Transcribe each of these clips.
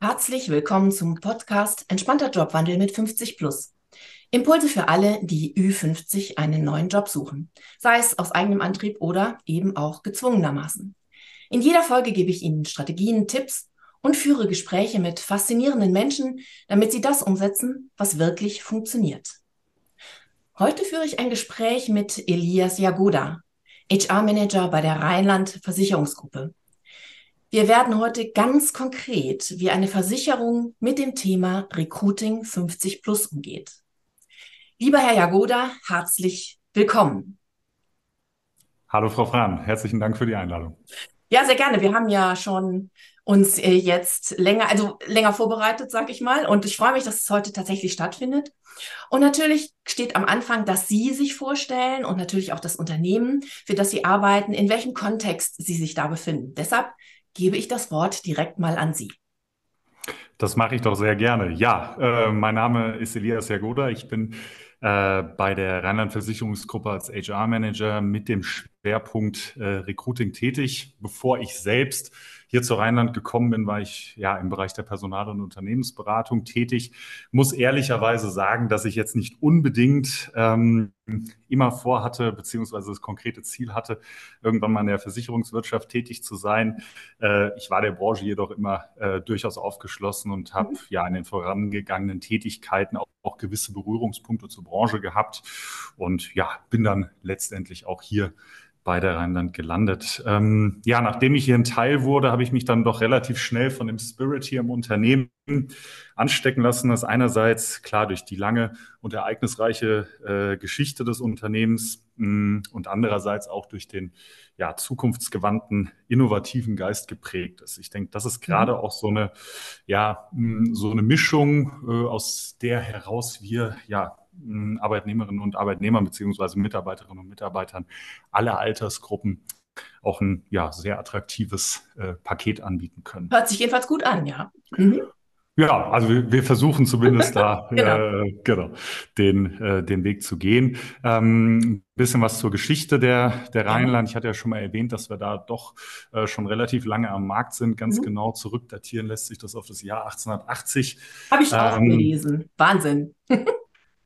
Herzlich willkommen zum Podcast Entspannter Jobwandel mit 50 Plus. Impulse für alle, die Ü50 einen neuen Job suchen, sei es aus eigenem Antrieb oder eben auch gezwungenermaßen. In jeder Folge gebe ich Ihnen Strategien, Tipps und führe Gespräche mit faszinierenden Menschen, damit Sie das umsetzen, was wirklich funktioniert. Heute führe ich ein Gespräch mit Elias Jagoda, HR-Manager bei der Rheinland Versicherungsgruppe. Wir werden heute ganz konkret, wie eine Versicherung mit dem Thema Recruiting 50 Plus umgeht. Lieber Herr Jagoda, herzlich willkommen. Hallo Frau Fran, herzlichen Dank für die Einladung. Ja, sehr gerne. Wir haben ja schon uns äh, jetzt länger, also länger vorbereitet, sag ich mal. Und ich freue mich, dass es heute tatsächlich stattfindet. Und natürlich steht am Anfang, dass Sie sich vorstellen und natürlich auch das Unternehmen, für das Sie arbeiten, in welchem Kontext Sie sich da befinden. Deshalb gebe ich das Wort direkt mal an Sie. Das mache ich doch sehr gerne. Ja, äh, mein Name ist Elias Jagoda. Ich bin äh, bei der Rheinland Versicherungsgruppe als HR-Manager mit dem Schwerpunkt äh, Recruiting tätig. Bevor ich selbst hier zu Rheinland gekommen bin, war ich ja im Bereich der Personal- und Unternehmensberatung tätig. Muss ehrlicherweise sagen, dass ich jetzt nicht unbedingt ähm, immer vorhatte, beziehungsweise das konkrete Ziel hatte, irgendwann mal in der Versicherungswirtschaft tätig zu sein. Äh, ich war der Branche jedoch immer äh, durchaus aufgeschlossen und habe mhm. ja in den vorangegangenen Tätigkeiten auch, auch gewisse Berührungspunkte zur Branche gehabt und ja, bin dann letztendlich auch hier bei der Rheinland gelandet. Ähm, ja, nachdem ich hier ein Teil wurde, habe ich mich dann doch relativ schnell von dem Spirit hier im Unternehmen anstecken lassen. Das einerseits klar durch die lange und ereignisreiche äh, Geschichte des Unternehmens mh, mm, und andererseits auch durch den ja, zukunftsgewandten, innovativen Geist geprägt ist. Ich denke, das ist gerade mhm. auch so eine, ja, mh, mm, so eine Mischung, äh, aus der heraus wir ja Arbeitnehmerinnen und Arbeitnehmer beziehungsweise Mitarbeiterinnen und Mitarbeitern aller Altersgruppen auch ein ja, sehr attraktives äh, Paket anbieten können. Hört sich jedenfalls gut an, ja. Mhm. Ja, also wir, wir versuchen zumindest da genau. Äh, genau, den, äh, den Weg zu gehen. Ähm, ein bisschen was zur Geschichte der, der Rheinland. Ich hatte ja schon mal erwähnt, dass wir da doch äh, schon relativ lange am Markt sind. Ganz mhm. genau zurückdatieren lässt sich das auf das Jahr 1880. Habe ich auch ähm, gelesen. Wahnsinn.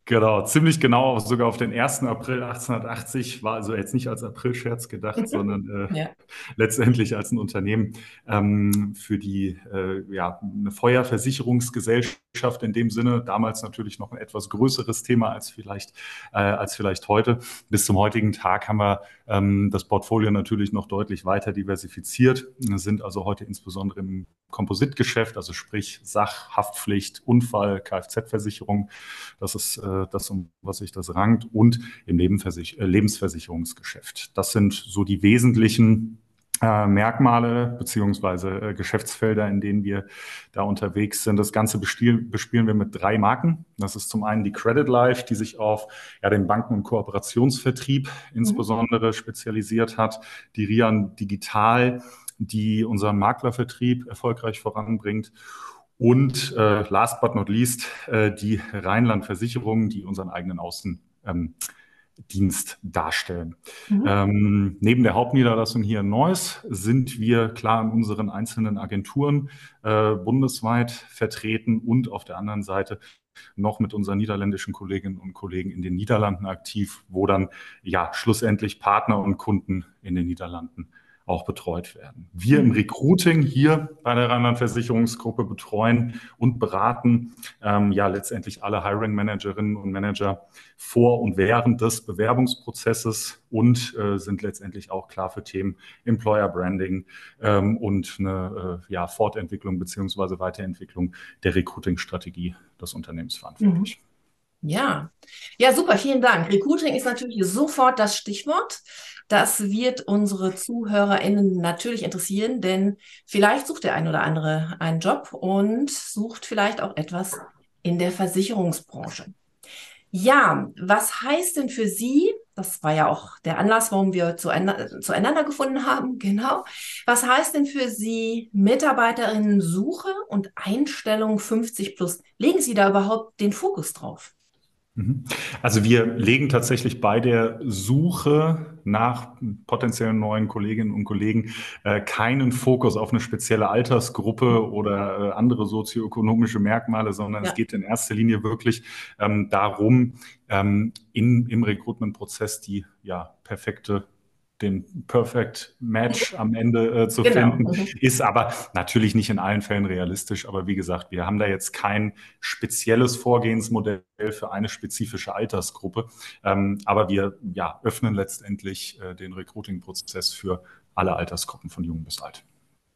Genau, ziemlich genau, sogar auf den 1. April 1880, war also jetzt nicht als Aprilscherz gedacht, mhm. sondern äh, ja. letztendlich als ein Unternehmen ähm, für die äh, ja, eine Feuerversicherungsgesellschaft in dem Sinne, damals natürlich noch ein etwas größeres Thema als vielleicht, äh, als vielleicht heute. Bis zum heutigen Tag haben wir ähm, das Portfolio natürlich noch deutlich weiter diversifiziert, sind also heute insbesondere im Kompositgeschäft, also sprich Sach, Haftpflicht, Unfall, Kfz-Versicherung. Das ist äh, das, um was sich das rankt, und im Lebensversich äh, Lebensversicherungsgeschäft. Das sind so die wesentlichen äh, Merkmale beziehungsweise äh, Geschäftsfelder, in denen wir da unterwegs sind. Das Ganze bespielen, bespielen wir mit drei Marken. Das ist zum einen die Credit Life, die sich auf ja, den Banken- und Kooperationsvertrieb insbesondere mhm. spezialisiert hat. Die Rian Digital, die unseren Maklervertrieb erfolgreich voranbringt. Und äh, last but not least äh, die Rheinland-Versicherungen, die unseren eigenen Außendienst ähm, darstellen. Mhm. Ähm, neben der Hauptniederlassung hier in Neuss sind wir klar in unseren einzelnen Agenturen äh, bundesweit vertreten und auf der anderen Seite noch mit unseren niederländischen Kolleginnen und Kollegen in den Niederlanden aktiv, wo dann ja schlussendlich Partner und Kunden in den Niederlanden auch betreut werden. Wir im Recruiting hier bei der Rheinland-Versicherungsgruppe betreuen und beraten ähm, ja letztendlich alle Hiring Managerinnen und Manager vor und während des Bewerbungsprozesses und äh, sind letztendlich auch klar für Themen Employer Branding ähm, und eine äh, ja, Fortentwicklung beziehungsweise Weiterentwicklung der Recruiting-Strategie des Unternehmens verantwortlich. Mhm. Ja, ja, super, vielen Dank. Recruiting ist natürlich sofort das Stichwort. Das wird unsere ZuhörerInnen natürlich interessieren, denn vielleicht sucht der ein oder andere einen Job und sucht vielleicht auch etwas in der Versicherungsbranche. Ja, was heißt denn für Sie, das war ja auch der Anlass, warum wir zueinander gefunden haben, genau. Was heißt denn für Sie Mitarbeiterinnen-Suche und Einstellung 50 plus? Legen Sie da überhaupt den Fokus drauf? Mhm. Also wir legen tatsächlich bei der Suche nach potenziellen neuen Kolleginnen und Kollegen äh, keinen Fokus auf eine spezielle Altersgruppe oder äh, andere sozioökonomische Merkmale, sondern ja. es geht in erster Linie wirklich ähm, darum, ähm, in, im Recruitment-Prozess die ja, perfekte den Perfect Match am Ende äh, zu genau. finden, mhm. ist aber natürlich nicht in allen Fällen realistisch. Aber wie gesagt, wir haben da jetzt kein spezielles Vorgehensmodell für eine spezifische Altersgruppe. Ähm, aber wir ja, öffnen letztendlich äh, den Recruiting-Prozess für alle Altersgruppen von jung bis alt.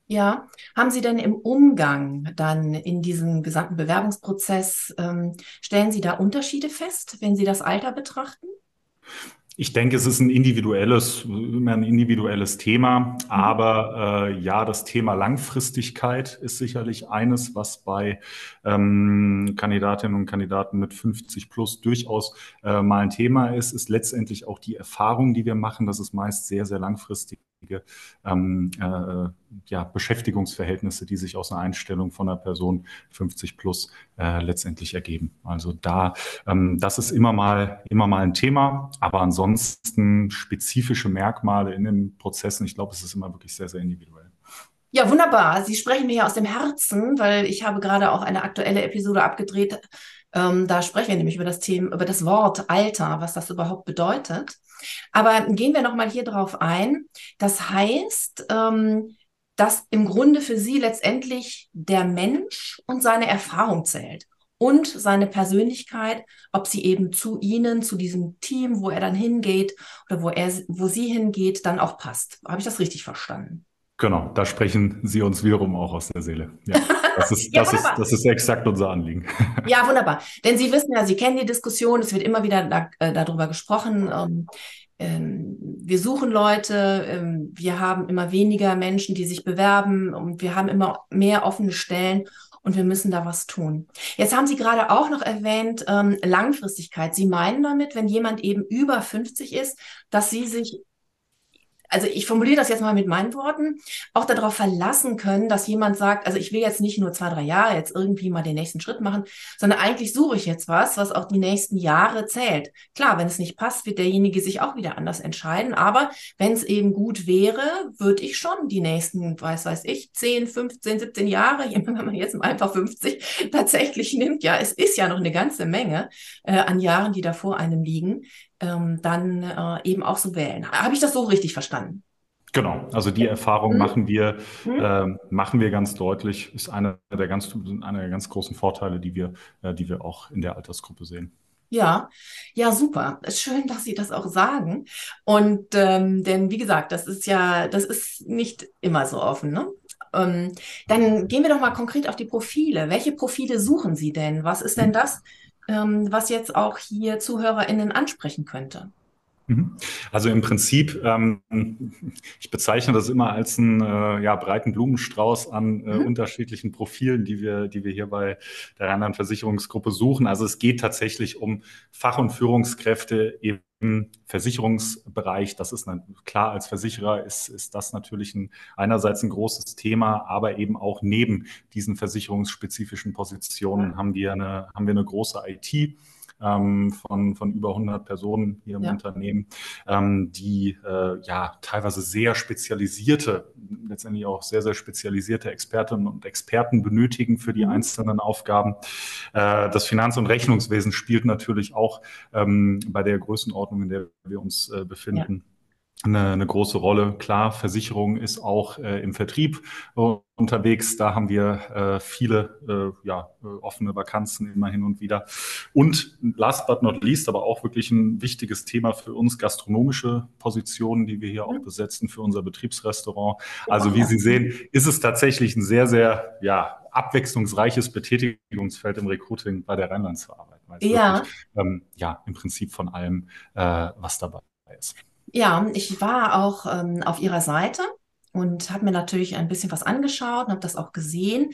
Ja, haben Sie denn im Umgang dann in diesem gesamten Bewerbungsprozess, ähm, stellen Sie da Unterschiede fest, wenn Sie das Alter betrachten? Ich denke, es ist ein individuelles, immer ein individuelles Thema. Mhm. Aber äh, ja, das Thema Langfristigkeit ist sicherlich eines, was bei ähm, Kandidatinnen und Kandidaten mit 50 plus durchaus äh, mal ein Thema ist. Ist letztendlich auch die Erfahrung, die wir machen, dass es meist sehr, sehr langfristig ähm, äh, ja, Beschäftigungsverhältnisse, die sich aus einer Einstellung von einer Person 50 plus äh, letztendlich ergeben. Also da, ähm, das ist immer mal, immer mal ein Thema, aber ansonsten spezifische Merkmale in den Prozessen, ich glaube, es ist immer wirklich sehr, sehr individuell. Ja, wunderbar. Sie sprechen mir ja aus dem Herzen, weil ich habe gerade auch eine aktuelle Episode abgedreht. Ähm, da sprechen wir nämlich über das Thema, über das Wort Alter, was das überhaupt bedeutet. Aber gehen wir nochmal hier drauf ein. Das heißt, ähm, dass im Grunde für Sie letztendlich der Mensch und seine Erfahrung zählt und seine Persönlichkeit, ob sie eben zu Ihnen, zu diesem Team, wo er dann hingeht oder wo er, wo sie hingeht, dann auch passt. Habe ich das richtig verstanden? Genau, da sprechen Sie uns wiederum auch aus der Seele. Ja, das ist, ja, das ist, das ist exakt unser Anliegen. Ja, wunderbar. Denn Sie wissen ja, Sie kennen die Diskussion, es wird immer wieder da, äh, darüber gesprochen. Ähm, ähm, wir suchen Leute, ähm, wir haben immer weniger Menschen, die sich bewerben und wir haben immer mehr offene Stellen und wir müssen da was tun. Jetzt haben Sie gerade auch noch erwähnt, ähm, Langfristigkeit. Sie meinen damit, wenn jemand eben über 50 ist, dass Sie sich also ich formuliere das jetzt mal mit meinen Worten, auch darauf verlassen können, dass jemand sagt, also ich will jetzt nicht nur zwei, drei Jahre jetzt irgendwie mal den nächsten Schritt machen, sondern eigentlich suche ich jetzt was, was auch die nächsten Jahre zählt. Klar, wenn es nicht passt, wird derjenige sich auch wieder anders entscheiden, aber wenn es eben gut wäre, würde ich schon die nächsten, weiß weiß ich, 10, 15, 17 Jahre, wenn man jetzt einfach 50 tatsächlich nimmt, ja, es ist ja noch eine ganze Menge äh, an Jahren, die da vor einem liegen, ähm, dann äh, eben auch so wählen. Habe ich das so richtig verstanden? Genau, also die Erfahrung mhm. machen wir, mhm. äh, machen wir ganz deutlich, ist einer der ganz, einer der ganz großen Vorteile, die wir, äh, die wir auch in der Altersgruppe sehen. Ja, ja, super. Schön, dass Sie das auch sagen. Und ähm, denn wie gesagt, das ist ja, das ist nicht immer so offen. Ne? Ähm, dann gehen wir doch mal konkret auf die Profile. Welche Profile suchen Sie denn? Was ist denn mhm. das, ähm, was jetzt auch hier ZuhörerInnen ansprechen könnte? Mhm. Also im Prinzip, ähm, ich bezeichne das immer als einen äh, ja, breiten Blumenstrauß an äh, mhm. unterschiedlichen Profilen, die wir, die wir hier bei der Rheinland-Versicherungsgruppe suchen. Also es geht tatsächlich um Fach- und Führungskräfte im Versicherungsbereich. Das ist klar, als Versicherer ist, ist das natürlich ein, einerseits ein großes Thema, aber eben auch neben diesen versicherungsspezifischen Positionen haben wir eine, haben wir eine große IT ähm, von, von über 100 Personen hier im ja. Unternehmen, ähm, die äh, ja teilweise sehr spezialisierte, letztendlich auch sehr, sehr spezialisierte Expertinnen und Experten benötigen für die mhm. einzelnen Aufgaben. Äh, das Finanz- und Rechnungswesen spielt natürlich auch ähm, bei der Größenordnung, in der wir uns äh, befinden. Ja eine, eine große Rolle. Klar, Versicherung ist auch äh, im Vertrieb äh, unterwegs. Da haben wir äh, viele äh, ja, äh, offene Vakanzen immer hin und wieder. Und last but not least, aber auch wirklich ein wichtiges Thema für uns, gastronomische Positionen, die wir hier auch besetzen für unser Betriebsrestaurant. Also wie Sie sehen, ist es tatsächlich ein sehr, sehr ja, abwechslungsreiches Betätigungsfeld im Recruiting bei der Rheinlandsverarbeitung. Ja. Wirklich, ähm, ja, im Prinzip von allem, äh, was dabei ist. Ja, ich war auch ähm, auf ihrer Seite und habe mir natürlich ein bisschen was angeschaut und habe das auch gesehen.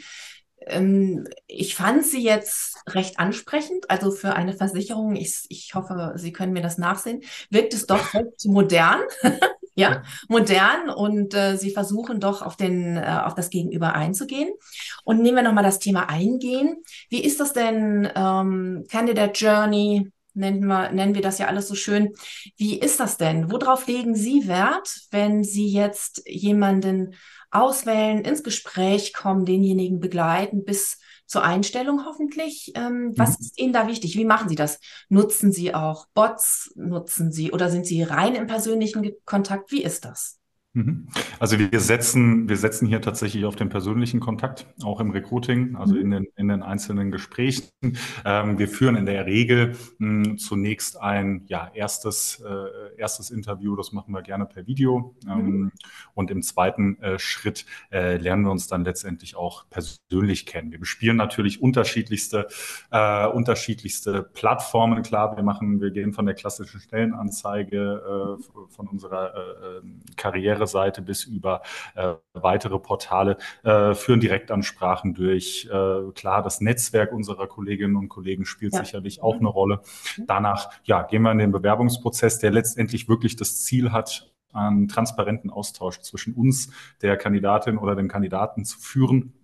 Ähm, ich fand sie jetzt recht ansprechend, also für eine Versicherung. Ich, ich hoffe, Sie können mir das nachsehen. Wirkt es doch recht modern. ja, modern und äh, sie versuchen doch auf den äh, auf das Gegenüber einzugehen. Und nehmen wir nochmal das Thema eingehen. Wie ist das denn ähm, Candidate Journey nennen wir, nennen wir das ja alles so schön. Wie ist das denn? Worauf legen Sie Wert, wenn Sie jetzt jemanden auswählen, ins Gespräch kommen, denjenigen begleiten bis zur Einstellung hoffentlich? Ähm, was mhm. ist Ihnen da wichtig? Wie machen Sie das? Nutzen Sie auch Bots? Nutzen Sie oder sind Sie rein im persönlichen Kontakt? Wie ist das? Mhm. Also wir setzen, wir setzen hier tatsächlich auf den persönlichen Kontakt, auch im Recruiting, also mhm. in, den, in den einzelnen Gesprächen. Ähm, wir führen in der Regel mh, hm, zunächst ein ja, erstes, äh, erstes Interview, das machen wir gerne per Video. Ähm, mhm. Und im zweiten äh, Schritt äh, lernen wir uns dann letztendlich auch persönlich kennen. Wir bespielen natürlich unterschiedlichste, äh, unterschiedlichste Plattformen. Klar, wir machen, wir gehen von der klassischen Stellenanzeige äh, von unserer äh, Karriere Seite bis über äh, weitere Portale, äh, führen Direktansprachen durch. Äh, klar, das Netzwerk unserer Kolleginnen und Kollegen spielt ja. sicherlich auch eine Rolle. Danach ja, gehen wir in den Bewerbungsprozess, der letztendlich wirklich das Ziel hat, einen transparenten Austausch zwischen uns, der Kandidatin oder dem Kandidaten zu führen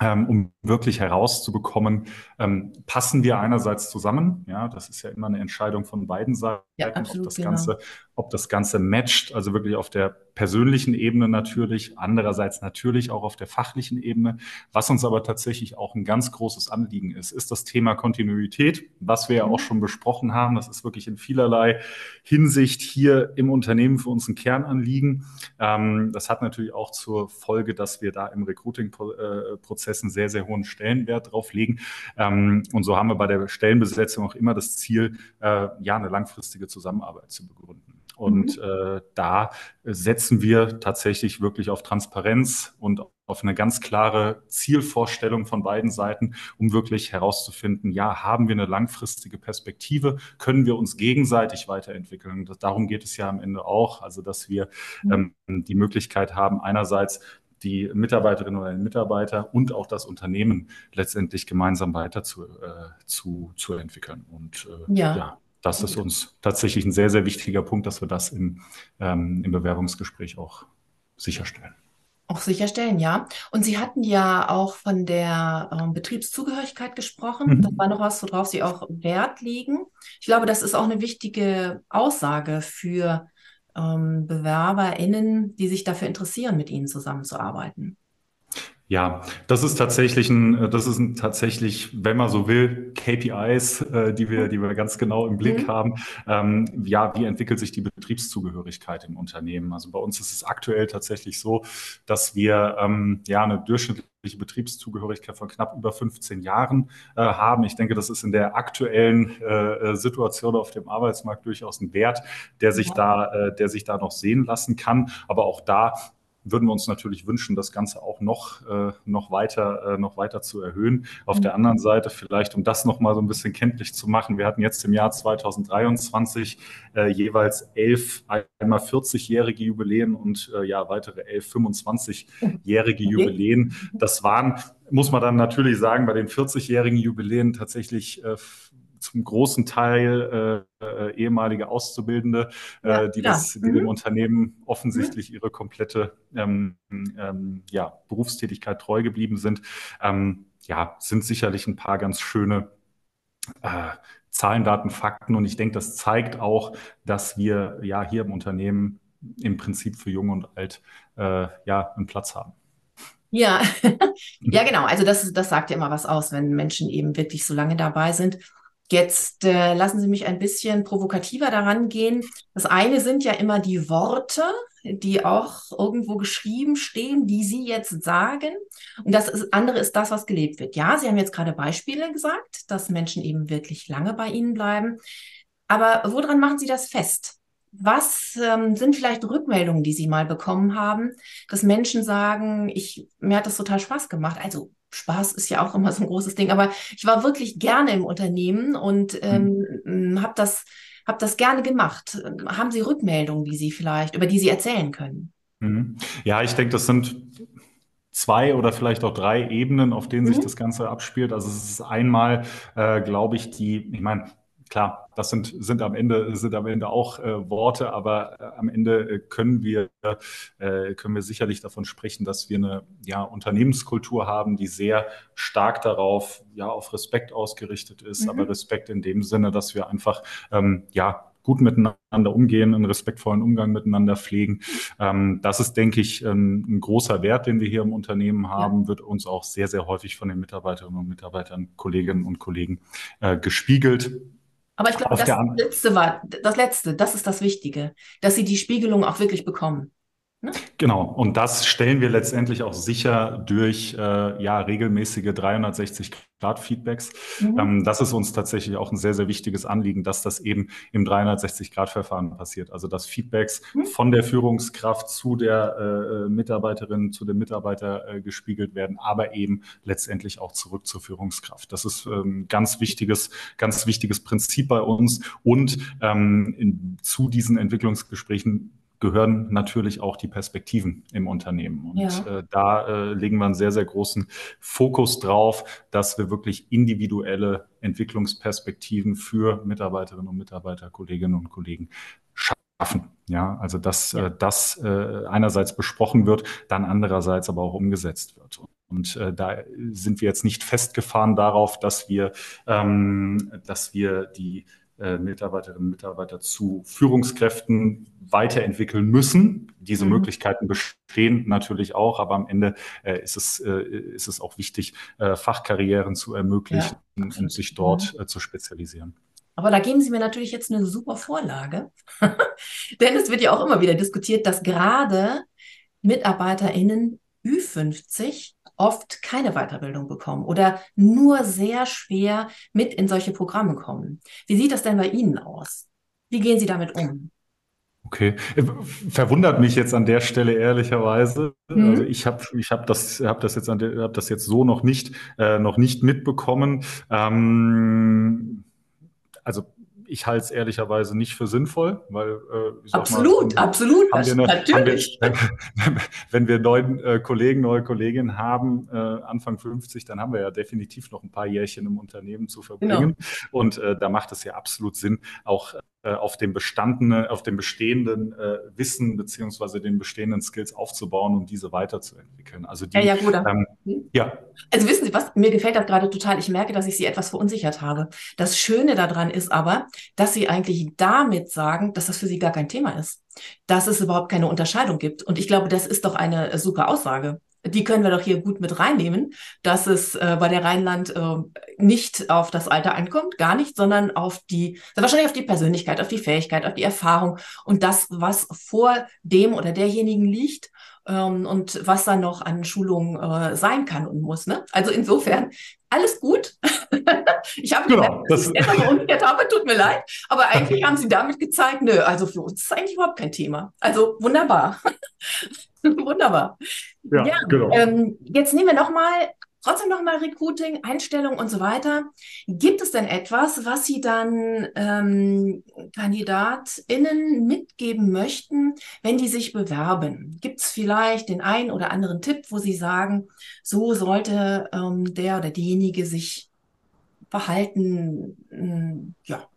ähm, um wirklich herauszubekommen, ähm, passen wir einerseits zusammen, ja, das ist ja immer eine Entscheidung von beiden Seiten, ja, absolut, ob das genau. Ganze, ob das Ganze matcht, also wirklich auf der persönlichen Ebene natürlich, andererseits natürlich auch auf der fachlichen Ebene. Was uns aber tatsächlich auch ein ganz großes Anliegen ist, ist das Thema Kontinuität, was wir ja auch mhm. schon besprochen haben. Das ist wirklich in vielerlei Hinsicht hier im Unternehmen für uns ein Kernanliegen. Ähm, das hat natürlich auch zur Folge, dass wir da im Recruiting-Prozess einen sehr, sehr hohen Stellenwert drauf legen. Ähm, und so haben wir bei der Stellenbesetzung auch immer das Ziel, äh, ja, eine langfristige Zusammenarbeit zu begründen. Und mhm. äh, da setzen wir tatsächlich wirklich auf Transparenz und auf eine ganz klare Zielvorstellung von beiden Seiten, um wirklich herauszufinden, ja, haben wir eine langfristige Perspektive, können wir uns gegenseitig weiterentwickeln. Das, darum geht es ja am Ende auch, also dass wir mhm. ähm, die Möglichkeit haben, einerseits die Mitarbeiterinnen oder den Mitarbeiter und auch das Unternehmen letztendlich gemeinsam weiter zu, äh, zu, zu entwickeln. Und äh, ja. ja das ist uns tatsächlich ein sehr, sehr wichtiger Punkt, dass wir das im, ähm, im Bewerbungsgespräch auch sicherstellen. Auch sicherstellen, ja. Und Sie hatten ja auch von der ähm, Betriebszugehörigkeit gesprochen. Mhm. Das war noch was, worauf Sie auch Wert legen. Ich glaube, das ist auch eine wichtige Aussage für ähm, BewerberInnen, die sich dafür interessieren, mit Ihnen zusammenzuarbeiten. Ja, das ist tatsächlich ein, das ist ein, tatsächlich, wenn man so will, KPIs, äh, die wir, die wir ganz genau im Blick mhm. haben. Ähm, ja, wie entwickelt sich die Betriebszugehörigkeit im Unternehmen? Also bei uns ist es aktuell tatsächlich so, dass wir ähm, ja eine durchschnittliche Betriebszugehörigkeit von knapp über 15 Jahren äh, haben. Ich denke, das ist in der aktuellen äh, Situation auf dem Arbeitsmarkt durchaus ein Wert, der sich ja. da, äh, der sich da noch sehen lassen kann. Aber auch da würden wir uns natürlich wünschen, das Ganze auch noch, äh, noch, weiter, äh, noch weiter zu erhöhen. Auf mhm. der anderen Seite vielleicht, um das noch mal so ein bisschen kenntlich zu machen, wir hatten jetzt im Jahr 2023 äh, jeweils elf einmal 40-jährige Jubiläen und äh, ja weitere elf 25-jährige okay. Jubiläen. Das waren, muss man dann natürlich sagen, bei den 40-jährigen Jubiläen tatsächlich äh, zum großen Teil äh, äh, ehemalige Auszubildende, ja, äh, die, das, die mhm. dem Unternehmen offensichtlich mhm. ihre komplette ähm, ähm, ja, Berufstätigkeit treu geblieben sind. Ähm, ja, sind sicherlich ein paar ganz schöne äh, Zahlen, Daten, Fakten. Und ich denke, das zeigt auch, dass wir ja hier im Unternehmen im Prinzip für Jung und Alt äh, ja einen Platz haben. Ja, ja, genau. Also das, das sagt ja immer was aus, wenn Menschen eben wirklich so lange dabei sind. Jetzt äh, lassen Sie mich ein bisschen provokativer daran gehen. Das eine sind ja immer die Worte, die auch irgendwo geschrieben stehen, die Sie jetzt sagen. Und das ist, andere ist das, was gelebt wird. Ja, Sie haben jetzt gerade Beispiele gesagt, dass Menschen eben wirklich lange bei Ihnen bleiben. Aber woran machen Sie das fest? Was ähm, sind vielleicht Rückmeldungen, die Sie mal bekommen haben, dass Menschen sagen, ich, mir hat das total Spaß gemacht. Also Spaß ist ja auch immer so ein großes Ding, aber ich war wirklich gerne im Unternehmen und ähm, mhm. habe das, hab das gerne gemacht. Haben Sie Rückmeldungen, die Sie vielleicht, über die Sie erzählen können? Mhm. Ja, ich denke, das sind zwei oder vielleicht auch drei Ebenen, auf denen mhm. sich das Ganze abspielt. Also es ist einmal, äh, glaube ich, die, ich meine, klar, das sind, sind am Ende, sind am Ende auch äh, Worte, aber äh, am Ende äh, können wir, äh, können wir sicherlich davon sprechen, dass wir eine ja, Unternehmenskultur haben, die sehr stark darauf, ja, auf Respekt ausgerichtet ist, mhm. aber Respekt in dem Sinne, dass wir einfach, ähm, ja, gut miteinander umgehen, einen respektvollen Umgang miteinander pflegen. Ähm, das ist, denke ich, ein, ein, großer Wert, den wir hier im Unternehmen haben, ja. wird uns auch sehr, sehr häufig von den Mitarbeiterinnen und Mitarbeitern, Kolleginnen und Kollegen äh, gespiegelt. Aber ich glaube, das letzte war das letzte, das ist das Wichtige, dass sie die Spiegelung auch wirklich bekommen. Ne? Genau, und das stellen wir letztendlich auch sicher durch äh, ja, regelmäßige 360-Grad-Feedbacks. Mhm. Ähm, das ist uns tatsächlich auch ein sehr, sehr wichtiges Anliegen, dass das eben im 360-Grad-Verfahren passiert. Also dass Feedbacks mhm. von der Führungskraft zu der äh, Mitarbeiterin, zu dem Mitarbeiter äh, gespiegelt werden, aber eben letztendlich auch zurück zur Führungskraft. Das ist ähm, ganz wichtiges, ganz wichtiges Prinzip bei uns. Und ähm, in, zu diesen Entwicklungsgesprächen gehören natürlich auch die Perspektiven im Unternehmen. Und ja. äh, da äh, legen wir einen sehr, sehr großen Fokus drauf, dass wir wirklich individuelle Entwicklungsperspektiven für Mitarbeiterinnen und Mitarbeiter, Kolleginnen und Kollegen schaffen. Ja, also dass ja. äh, das äh, einerseits besprochen wird, dann andererseits aber auch umgesetzt wird. Und äh, da sind wir jetzt nicht festgefahren darauf, dass wir, ähm, dass wir die äh, Mitarbeiterinnen und Mitarbeiter zu Führungskräften weiterentwickeln müssen. Diese mhm. Möglichkeiten bestehen natürlich auch, aber am Ende äh, ist, es, äh, ist es auch wichtig, äh, Fachkarrieren zu ermöglichen ja, und sich dort mhm. Äh, zu spezialisieren. Aber da geben Sie mir natürlich jetzt eine super Vorlage, denn es wird ja auch immer wieder diskutiert, dass gerade MitarbeiterInnen Ü50 oft keine Weiterbildung bekommen oder nur sehr schwer mit in solche Programme kommen. Wie sieht das denn bei Ihnen aus? Wie gehen Sie damit um? Okay, verwundert mich jetzt an der Stelle ehrlicherweise. Mhm. Also ich habe ich hab das hab das jetzt an der, hab das jetzt so noch nicht äh, noch nicht mitbekommen. Ähm, also ich halte es ehrlicherweise nicht für sinnvoll, weil äh, absolut, mal, absolut, eine, natürlich. Wir, wenn wir neuen äh, Kollegen, neue Kolleginnen haben, äh, Anfang 50, dann haben wir ja definitiv noch ein paar Jährchen im Unternehmen zu verbringen. Genau. Und äh, da macht es ja absolut Sinn, auch äh, auf dem bestandene, auf dem bestehenden äh, Wissen beziehungsweise den bestehenden Skills aufzubauen und diese weiterzuentwickeln. Also die, ja, ja, gut. Ähm, hm? ja. Also wissen Sie was? Mir gefällt das gerade total. Ich merke, dass ich Sie etwas verunsichert habe. Das Schöne daran ist aber, dass Sie eigentlich damit sagen, dass das für Sie gar kein Thema ist, dass es überhaupt keine Unterscheidung gibt. Und ich glaube, das ist doch eine super Aussage die können wir doch hier gut mit reinnehmen, dass es äh, bei der Rheinland äh, nicht auf das Alter ankommt, gar nicht, sondern auf die, wahrscheinlich auf die Persönlichkeit, auf die Fähigkeit, auf die Erfahrung und das, was vor dem oder derjenigen liegt ähm, und was dann noch an Schulungen äh, sein kann und muss. Ne? Also insofern alles gut. ich habe genau, gemerkt, dass ich etwas umgekehrt habe, tut mir leid. Aber eigentlich haben sie damit gezeigt, nö, also für uns ist eigentlich überhaupt kein Thema. Also wunderbar. wunderbar. Ja, ja genau. Ähm, jetzt nehmen wir nochmal, trotzdem nochmal Recruiting, Einstellung und so weiter. Gibt es denn etwas, was Sie dann ähm, KandidatInnen mitgeben möchten, wenn die sich bewerben? Gibt es vielleicht den einen oder anderen Tipp, wo Sie sagen, so sollte ähm, der oder diejenige sich verhalten, ähm, ja,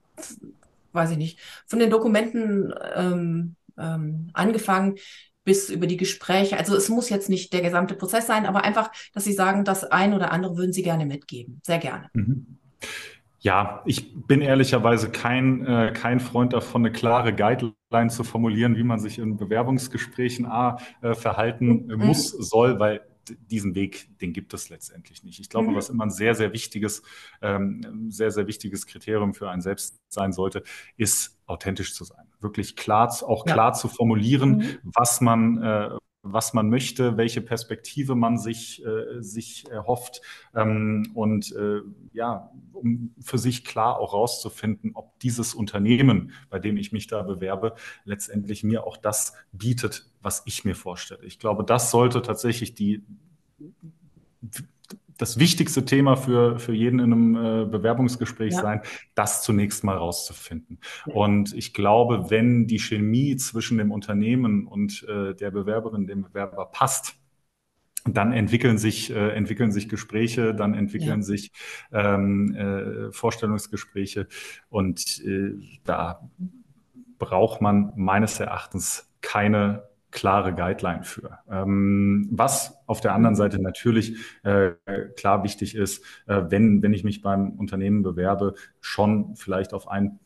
weiß ich nicht, von den Dokumenten ähm, ähm, angefangen bis über die Gespräche. Also es muss jetzt nicht der gesamte Prozess sein, aber einfach, dass Sie sagen, das ein oder andere würden Sie gerne mitgeben. Sehr gerne. Mhm. Ja, ich bin ehrlicherweise kein, äh, kein Freund davon, eine klare Guideline zu formulieren, wie man sich in Bewerbungsgesprächen A, äh, verhalten mhm. muss, soll, weil diesen Weg, den gibt es letztendlich nicht. Ich glaube, mhm. was immer ein sehr, sehr wichtiges, ähm, sehr, sehr wichtiges Kriterium für einen selbst sein sollte, ist authentisch zu sein. Wirklich klar, auch klar ja. zu formulieren, mhm. was man, äh, was man möchte, welche Perspektive man sich, äh, sich erhofft ähm, und äh, ja, um für sich klar auch rauszufinden, ob dieses Unternehmen, bei dem ich mich da bewerbe, letztendlich mir auch das bietet, was ich mir vorstelle. Ich glaube, das sollte tatsächlich die das wichtigste Thema für, für jeden in einem äh, Bewerbungsgespräch ja. sein, das zunächst mal rauszufinden. Ja. Und ich glaube, wenn die Chemie zwischen dem Unternehmen und äh, der Bewerberin, dem Bewerber passt, dann entwickeln sich, äh, entwickeln sich Gespräche, dann entwickeln ja. sich ähm, äh, Vorstellungsgespräche und äh, da braucht man meines Erachtens keine klare Guideline für. Ähm, was auf der anderen Seite natürlich äh, klar wichtig ist, äh, wenn, wenn ich mich beim Unternehmen bewerbe, schon vielleicht auf einen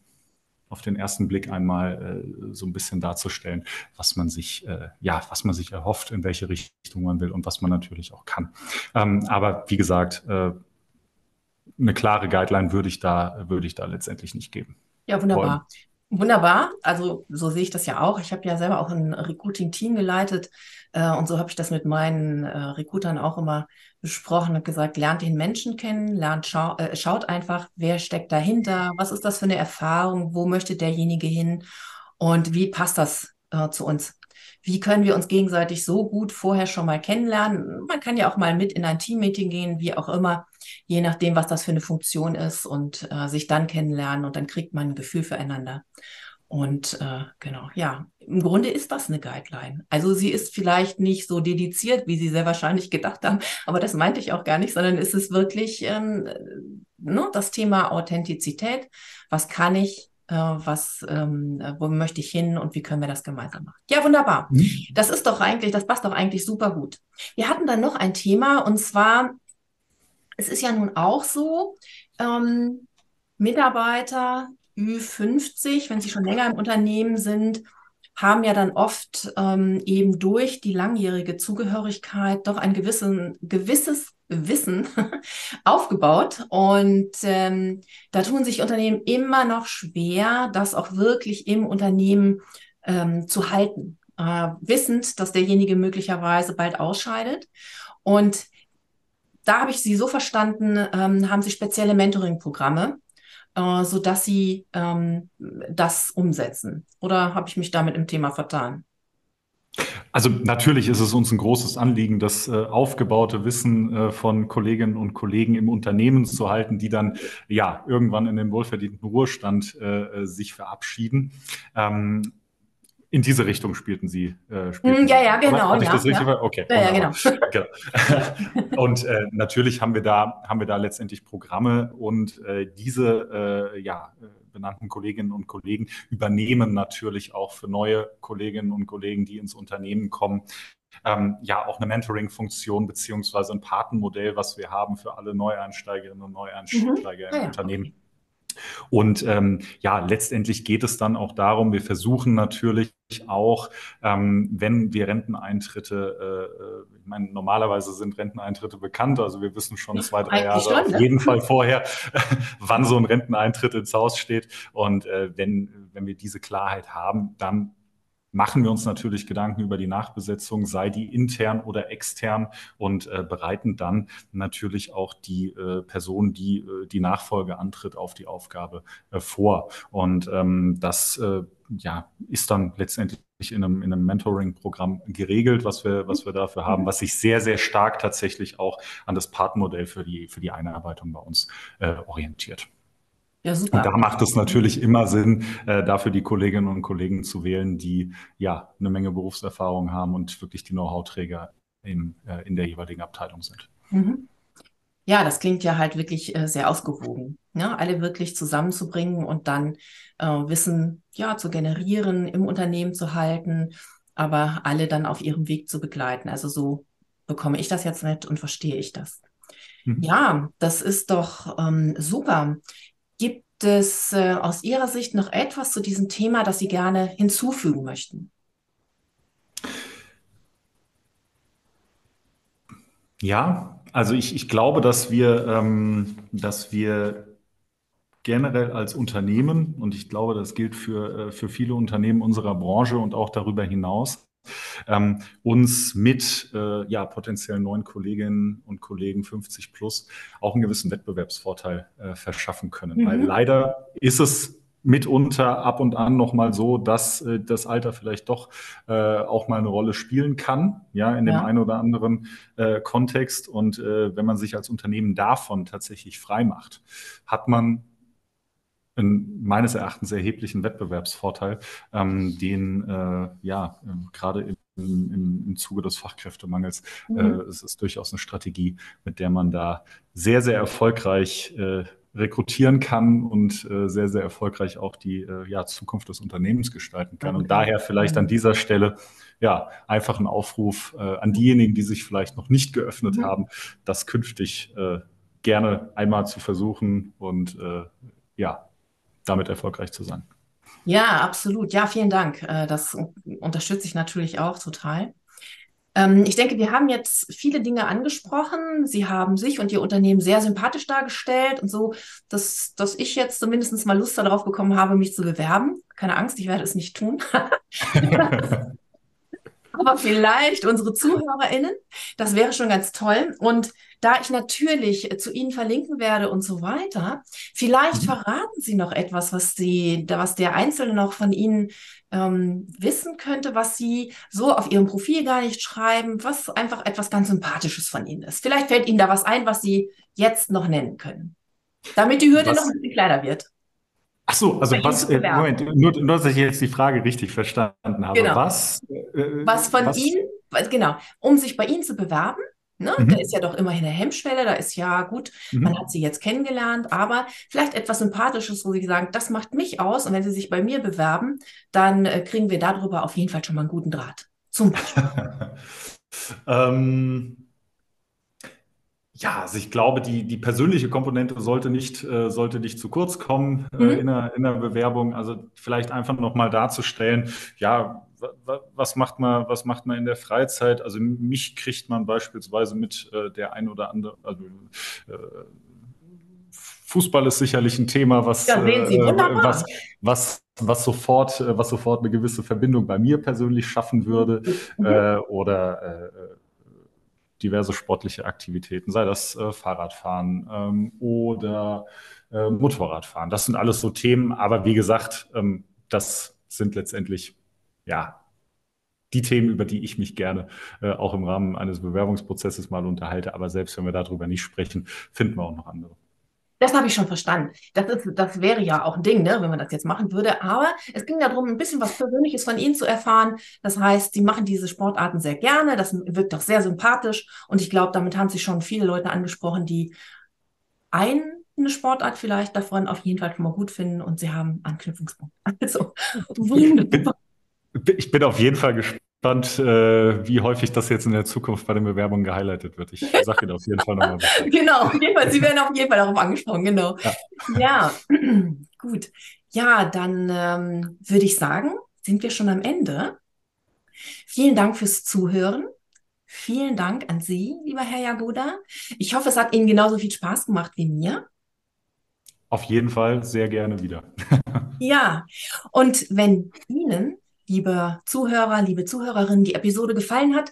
auf den ersten Blick einmal äh, so ein bisschen darzustellen, was man sich, äh, ja, was man sich erhofft, in welche Richtung man will und was man natürlich auch kann. Ähm, aber wie gesagt, äh, eine klare Guideline würde ich da, würde ich da letztendlich nicht geben. Ja, wunderbar. Wollen. Wunderbar. Also so sehe ich das ja auch. Ich habe ja selber auch ein Recruiting-Team geleitet äh, und so habe ich das mit meinen äh, Recruitern auch immer besprochen und gesagt, lernt den Menschen kennen, lernt, schau, äh, schaut einfach, wer steckt dahinter, was ist das für eine Erfahrung, wo möchte derjenige hin und wie passt das äh, zu uns. Wie können wir uns gegenseitig so gut vorher schon mal kennenlernen? Man kann ja auch mal mit in ein Teammeeting gehen, wie auch immer je nachdem, was das für eine Funktion ist und äh, sich dann kennenlernen und dann kriegt man ein Gefühl füreinander. Und äh, genau, ja, im Grunde ist das eine Guideline. Also sie ist vielleicht nicht so dediziert, wie Sie sehr wahrscheinlich gedacht haben, aber das meinte ich auch gar nicht, sondern es ist wirklich ähm, ne, das Thema Authentizität. Was kann ich, äh, was, ähm, wo möchte ich hin und wie können wir das gemeinsam machen? Ja, wunderbar. Mhm. Das ist doch eigentlich, das passt doch eigentlich super gut. Wir hatten dann noch ein Thema und zwar es ist ja nun auch so, ähm, Mitarbeiter Ü50, wenn sie schon länger im Unternehmen sind, haben ja dann oft ähm, eben durch die langjährige Zugehörigkeit doch ein gewissen, gewisses Wissen aufgebaut. Und ähm, da tun sich Unternehmen immer noch schwer, das auch wirklich im Unternehmen ähm, zu halten, äh, wissend, dass derjenige möglicherweise bald ausscheidet. Und da habe ich Sie so verstanden, ähm, haben Sie spezielle Mentoring-Programme, äh, sodass Sie ähm, das umsetzen. Oder habe ich mich damit im Thema vertan? Also natürlich ist es uns ein großes Anliegen, das äh, aufgebaute Wissen äh, von Kolleginnen und Kollegen im Unternehmen zu halten, die dann ja irgendwann in den wohlverdienten Ruhestand äh, sich verabschieden. Ähm, in diese Richtung spielten Sie. Äh, spielten hm, ja, ja, genau. Hatte ich ja, das richtig? Ja. Okay. Ja, ja, genau. genau. und äh, natürlich haben wir da haben wir da letztendlich Programme und äh, diese äh, ja äh, benannten Kolleginnen und Kollegen übernehmen natürlich auch für neue Kolleginnen und Kollegen, die ins Unternehmen kommen, ähm, ja auch eine Mentoring-Funktion beziehungsweise ein Patenmodell, was wir haben für alle Neueinsteigerinnen und Neueinsteiger mhm. im ah, Unternehmen. Okay. Und ähm, ja, letztendlich geht es dann auch darum, wir versuchen natürlich auch, ähm, wenn wir Renteneintritte, äh, äh, ich meine, normalerweise sind Renteneintritte bekannt, also wir wissen schon zwei, drei Jahre schon, auf ne? jeden Fall vorher, wann so ein Renteneintritt ins Haus steht. Und äh, wenn, wenn wir diese Klarheit haben, dann machen wir uns natürlich Gedanken über die Nachbesetzung, sei die intern oder extern und äh, bereiten dann natürlich auch die äh, Person, die äh, die Nachfolge antritt, auf die Aufgabe äh, vor. Und ähm, das äh, ja, ist dann letztendlich in einem, in einem Mentoring-Programm geregelt, was wir, was wir dafür haben, was sich sehr, sehr stark tatsächlich auch an das Partmodell für die, für die Einarbeitung bei uns äh, orientiert. Ja, super. Und da macht es natürlich immer Sinn, äh, dafür die Kolleginnen und Kollegen zu wählen, die ja eine Menge Berufserfahrung haben und wirklich die Know-how-Träger in, äh, in der jeweiligen Abteilung sind. Mhm. Ja, das klingt ja halt wirklich äh, sehr ausgewogen. Ne? Alle wirklich zusammenzubringen und dann äh, Wissen ja zu generieren, im Unternehmen zu halten, aber alle dann auf ihrem Weg zu begleiten. Also so bekomme ich das jetzt mit und verstehe ich das. Mhm. Ja, das ist doch ähm, super. Gibt es äh, aus Ihrer Sicht noch etwas zu diesem Thema, das Sie gerne hinzufügen möchten? Ja, also ich, ich glaube, dass wir, ähm, dass wir generell als Unternehmen, und ich glaube, das gilt für, äh, für viele Unternehmen unserer Branche und auch darüber hinaus, ähm, uns mit äh, ja, potenziell neuen Kolleginnen und Kollegen 50 plus auch einen gewissen Wettbewerbsvorteil äh, verschaffen können. Mhm. Weil leider ist es mitunter ab und an nochmal so, dass äh, das Alter vielleicht doch äh, auch mal eine Rolle spielen kann, ja, in dem ja. einen oder anderen äh, Kontext. Und äh, wenn man sich als Unternehmen davon tatsächlich frei macht, hat man einen meines Erachtens erheblichen Wettbewerbsvorteil, ähm, den äh, ja äh, gerade im im, im Zuge des Fachkräftemangels. Mhm. Äh, es ist durchaus eine Strategie, mit der man da sehr, sehr erfolgreich äh, rekrutieren kann und äh, sehr, sehr erfolgreich auch die äh, ja, Zukunft des Unternehmens gestalten kann. Okay. Und daher vielleicht an mhm. dieser Stelle ja einfach ein Aufruf äh, an diejenigen, die sich vielleicht noch nicht geöffnet mhm. haben, das künftig äh, gerne einmal zu versuchen und äh, ja, damit erfolgreich zu sein. Ja, absolut. Ja, vielen Dank. Äh, das unterstütze ich natürlich auch total. Ähm, ich denke, wir haben jetzt viele Dinge angesprochen. Sie haben sich und Ihr Unternehmen sehr sympathisch dargestellt und so, dass, dass ich jetzt zumindest mal Lust darauf bekommen habe, mich zu bewerben. Keine Angst, ich werde es nicht tun. Aber vielleicht unsere ZuhörerInnen, das wäre schon ganz toll. Und da ich natürlich zu Ihnen verlinken werde und so weiter, vielleicht mhm. verraten Sie noch etwas, was Sie, was der Einzelne noch von Ihnen ähm, wissen könnte, was Sie so auf Ihrem Profil gar nicht schreiben, was einfach etwas ganz Sympathisches von Ihnen ist. Vielleicht fällt Ihnen da was ein, was Sie jetzt noch nennen können. Damit die Hürde was? noch ein bisschen kleiner wird. Ach so, also was, äh, Moment, nur, nur, dass ich jetzt die Frage richtig verstanden habe. Genau. Was, äh, was von was? Ihnen, genau, um sich bei Ihnen zu bewerben, Ne? Mhm. Da ist ja doch immerhin eine Hemmschwelle, da ist ja gut, mhm. man hat sie jetzt kennengelernt, aber vielleicht etwas Sympathisches, wo sie sagen, das macht mich aus und wenn sie sich bei mir bewerben, dann äh, kriegen wir darüber auf jeden Fall schon mal einen guten Draht. Zum Beispiel. ähm, ja, also ich glaube, die, die persönliche Komponente sollte nicht, äh, sollte nicht zu kurz kommen äh, mhm. in, der, in der Bewerbung. Also vielleicht einfach nochmal darzustellen, ja, was macht man, was macht man in der Freizeit? Also mich kriegt man beispielsweise mit äh, der ein oder andere, also äh, Fußball ist sicherlich ein Thema, was, ja, äh, was, was, was, sofort, äh, was sofort eine gewisse Verbindung bei mir persönlich schaffen würde. Mhm. Äh, oder diverse sportliche Aktivitäten, sei das Fahrradfahren ähm, oder Motorradfahren. Das sind alles so Themen, aber wie gesagt, ähm, das sind letztendlich ja die Themen, über die ich mich gerne äh, auch im Rahmen eines Bewerbungsprozesses mal unterhalte. Aber selbst wenn wir darüber nicht sprechen, finden wir auch noch andere. Das habe ich schon verstanden. Das, ist, das wäre ja auch ein Ding, ne, wenn man das jetzt machen würde. Aber es ging darum, ein bisschen was Persönliches von Ihnen zu erfahren. Das heißt, Sie machen diese Sportarten sehr gerne. Das wirkt auch sehr sympathisch. Und ich glaube, damit haben Sie schon viele Leute angesprochen, die eine Sportart vielleicht davon auf jeden Fall schon mal gut finden und Sie haben Anknüpfungspunkte. Also, wunderbar. Ich bin auf jeden Fall gespannt äh, wie häufig das jetzt in der Zukunft bei den Bewerbungen gehighlightet wird. Ich sage Ihnen auf jeden Fall nochmal. Genau, auf jeden Fall. Sie werden auf jeden Fall darauf angesprochen, genau. Ja, ja. gut. Ja, dann ähm, würde ich sagen, sind wir schon am Ende. Vielen Dank fürs Zuhören. Vielen Dank an Sie, lieber Herr Jagoda. Ich hoffe, es hat Ihnen genauso viel Spaß gemacht wie mir. Auf jeden Fall sehr gerne wieder. ja, und wenn Ihnen liebe Zuhörer, liebe Zuhörerinnen, die Episode gefallen hat,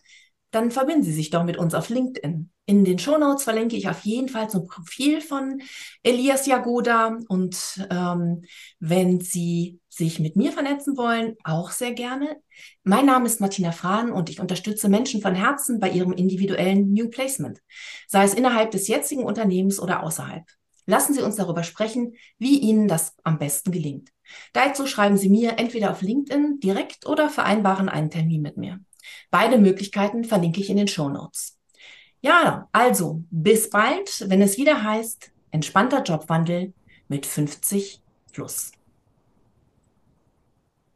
dann verbinden Sie sich doch mit uns auf LinkedIn. In den Shownotes verlinke ich auf jeden Fall zum Profil von Elias Jagoda. Und ähm, wenn Sie sich mit mir vernetzen wollen, auch sehr gerne. Mein Name ist Martina Frahn und ich unterstütze Menschen von Herzen bei ihrem individuellen New Placement, sei es innerhalb des jetzigen Unternehmens oder außerhalb. Lassen Sie uns darüber sprechen, wie Ihnen das am besten gelingt. Dazu schreiben Sie mir entweder auf LinkedIn direkt oder vereinbaren einen Termin mit mir. Beide Möglichkeiten verlinke ich in den Show Notes. Ja, also bis bald, wenn es wieder heißt, entspannter Jobwandel mit 50 plus.